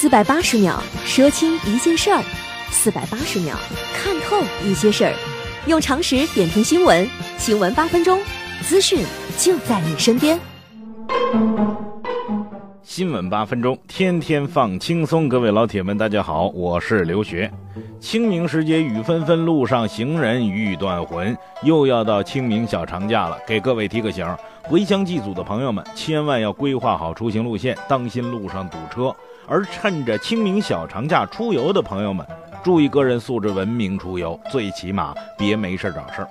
四百八十秒说清一件事儿，四百八十秒看透一些事儿，用常识点评新闻，新闻八分钟，资讯就在你身边。新闻八分钟，天天放轻松。各位老铁们，大家好，我是刘学。清明时节雨纷纷，路上行人欲断魂。又要到清明小长假了，给各位提个醒：回乡祭祖的朋友们，千万要规划好出行路线，当心路上堵车。而趁着清明小长假出游的朋友们，注意个人素质，文明出游，最起码别没事找事儿。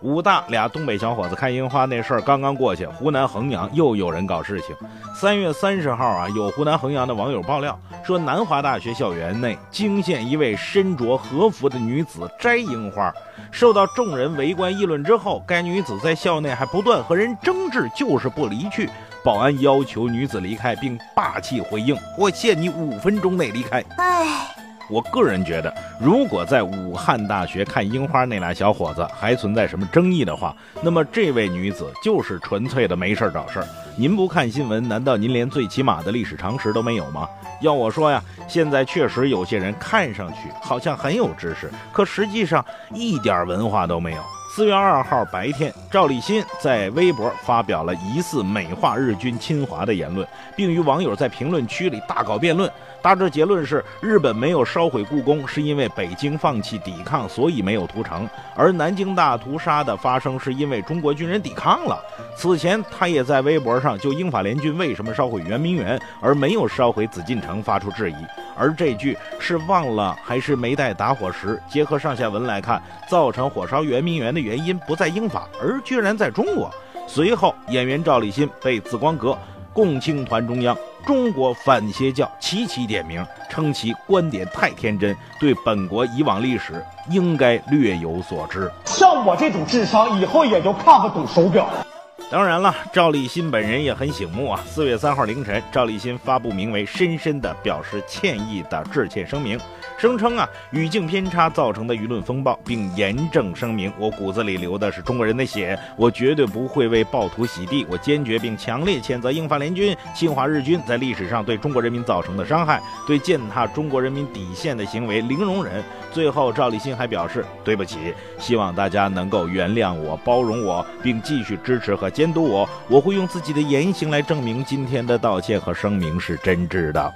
武大俩东北小伙子看樱花那事儿刚刚过去，湖南衡阳又有人搞事情。三月三十号啊，有湖南衡阳的网友爆料说，南华大学校园内惊现一位身着和服的女子摘樱花，受到众人围观议论之后，该女子在校内还不断和人争执，就是不离去。保安要求女子离开，并霸气回应：“我限你五分钟内离开。”哎。我个人觉得，如果在武汉大学看樱花那俩小伙子还存在什么争议的话，那么这位女子就是纯粹的没事找事儿。您不看新闻，难道您连最起码的历史常识都没有吗？要我说呀，现在确实有些人看上去好像很有知识，可实际上一点文化都没有。四月二号白天，赵立新在微博发表了疑似美化日军侵华的言论，并与网友在评论区里大搞辩论。大致结论是，日本没有烧毁故宫，是因为北京放弃抵抗，所以没有屠城；而南京大屠杀的发生，是因为中国军人抵抗了。此前，他也在微博上就英法联军为什么烧毁圆明园，而没有烧毁紫禁城发出质疑。而这句是忘了还是没带打火石？结合上下文来看，造成火烧圆明园的原因不在英法，而居然在中国。随后，演员赵立新被紫光阁。共青团中央、中国反邪教齐齐点名，称其观点太天真，对本国以往历史应该略有所知。像我这种智商，以后也就看不懂手表了。当然了，赵立新本人也很醒目啊。四月三号凌晨，赵立新发布名为《深深的表示歉意》的致歉声明。声称啊，语境偏差造成的舆论风暴，并严正声明：我骨子里流的是中国人的血，我绝对不会为暴徒洗地。我坚决并强烈谴责英法联军侵华日军在历史上对中国人民造成的伤害，对践踏中国人民底线的行为零容忍。最后，赵立新还表示：对不起，希望大家能够原谅我、包容我，并继续支持和监督我。我会用自己的言行来证明今天的道歉和声明是真挚的。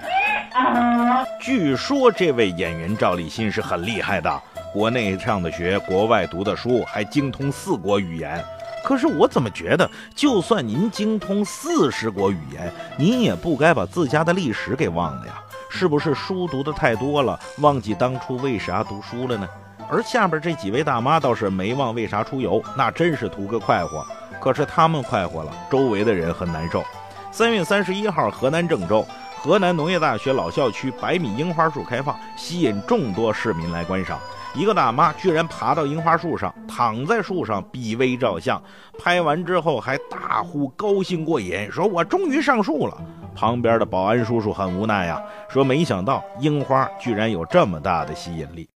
据说这位演员赵立新是很厉害的，国内上的学，国外读的书，还精通四国语言。可是我怎么觉得，就算您精通四十国语言，您也不该把自家的历史给忘了呀？是不是书读的太多了，忘记当初为啥读书了呢？而下边这几位大妈倒是没忘为啥出游，那真是图个快活。可是他们快活了，周围的人很难受。三月三十一号，河南郑州。河南农业大学老校区百米樱花树开放，吸引众多市民来观赏。一个大妈居然爬到樱花树上，躺在树上比微照相，拍完之后还大呼高兴过瘾，说我终于上树了。旁边的保安叔叔很无奈呀，说没想到樱花居然有这么大的吸引力。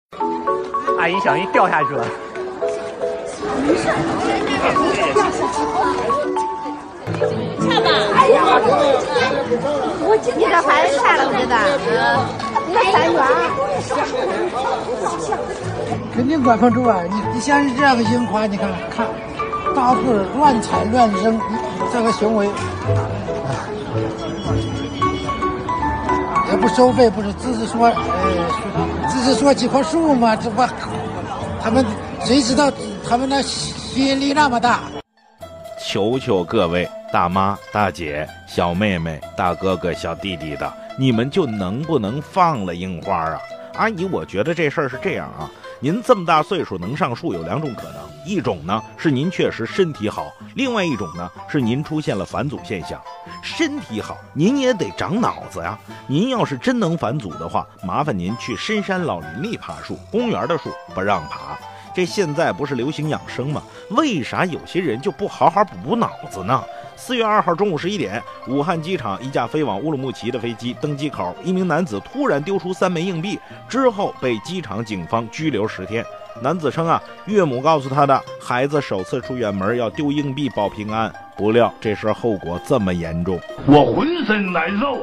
阿姨，小心掉下去了。没事，看吧，哎呀，我今天这孩子看了不知道，那三元。肯定管不住啊！你你像是这样的樱花，你看看，到处乱踩乱扔，这个行为，不收费，不是只是说，哎，只是说几棵树嘛，这不，他们谁知道他们那吸引力那么大？求求各位大妈、大姐、小妹妹、大哥哥、小弟弟的，你们就能不能放了樱花啊？阿姨，我觉得这事儿是这样啊，您这么大岁数能上树有两种可能，一种呢是您确实身体好，另外一种呢是您出现了返祖现象。身体好，您也得长脑子呀。您要是真能返祖的话，麻烦您去深山老林里爬树，公园的树不让爬。这现在不是流行养生吗？为啥有些人就不好好补补脑子呢？四月二号中午十一点，武汉机场一架飞往乌鲁木齐的飞机登机口，一名男子突然丢出三枚硬币，之后被机场警方拘留十天。男子称啊，岳母告诉他的，孩子首次出远门要丢硬币保平安，不料这事后果这么严重，我浑身难受。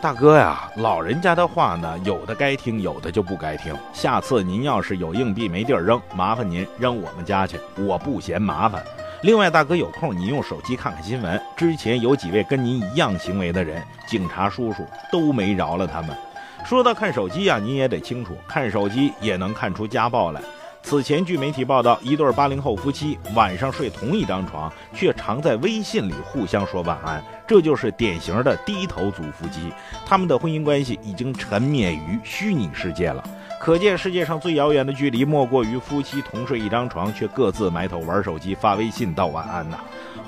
大哥呀，老人家的话呢，有的该听，有的就不该听。下次您要是有硬币没地儿扔，麻烦您扔我们家去，我不嫌麻烦。另外，大哥有空您用手机看看新闻，之前有几位跟您一样行为的人，警察叔叔都没饶了他们。说到看手机呀，您也得清楚，看手机也能看出家暴来。此前，据媒体报道，一对八零后夫妻晚上睡同一张床，却常在微信里互相说晚安，这就是典型的低头族夫妻。他们的婚姻关系已经沉湎于虚拟世界了。可见，世界上最遥远的距离，莫过于夫妻同睡一张床，却各自埋头玩手机、发微信道晚安呐。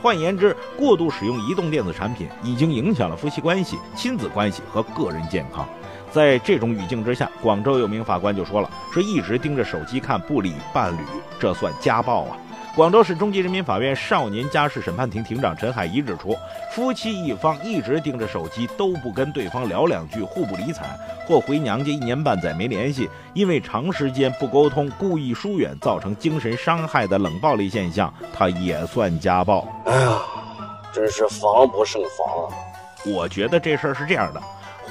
换言之，过度使用移动电子产品，已经影响了夫妻关系、亲子关系和个人健康。在这种语境之下，广州有名法官就说了：“说一直盯着手机看不理伴侣，这算家暴啊！”广州市中级人民法院少年家事审判庭庭长陈海怡指出，夫妻一方一直盯着手机，都不跟对方聊两句，互不理睬，或回娘家一年半载没联系，因为长时间不沟通，故意疏远，造成精神伤害的冷暴力现象，他也算家暴。哎呀，真是防不胜防啊！我觉得这事儿是这样的。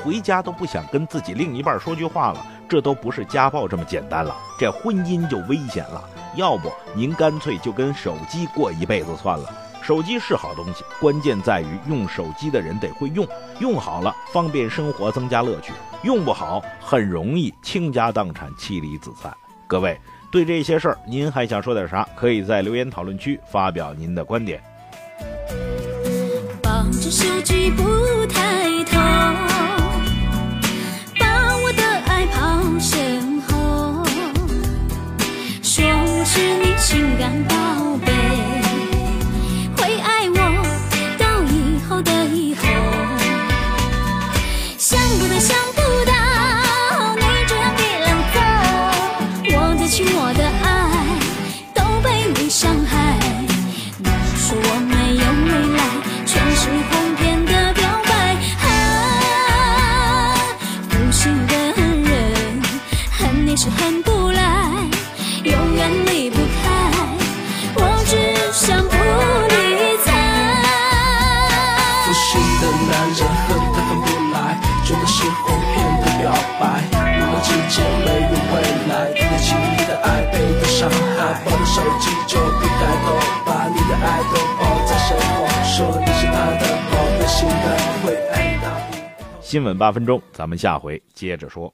回家都不想跟自己另一半说句话了，这都不是家暴这么简单了，这婚姻就危险了。要不您干脆就跟手机过一辈子算了。手机是好东西，关键在于用手机的人得会用，用好了方便生活，增加乐趣；用不好，很容易倾家荡产，妻离子散。各位对这些事儿，您还想说点啥？可以在留言讨论区发表您的观点。抱着手机不抬头。是恨不来，永远离不开。我只想不理睬。粗心的男人恨他恨不来，觉得是谎骗的表白。如果之间没有未来，你轻易的爱被他伤害。抱着手机就不抬头，把你的爱都抱在身后，说你是他的宝贝心的会爱到。新闻八分钟，咱们下回接着说。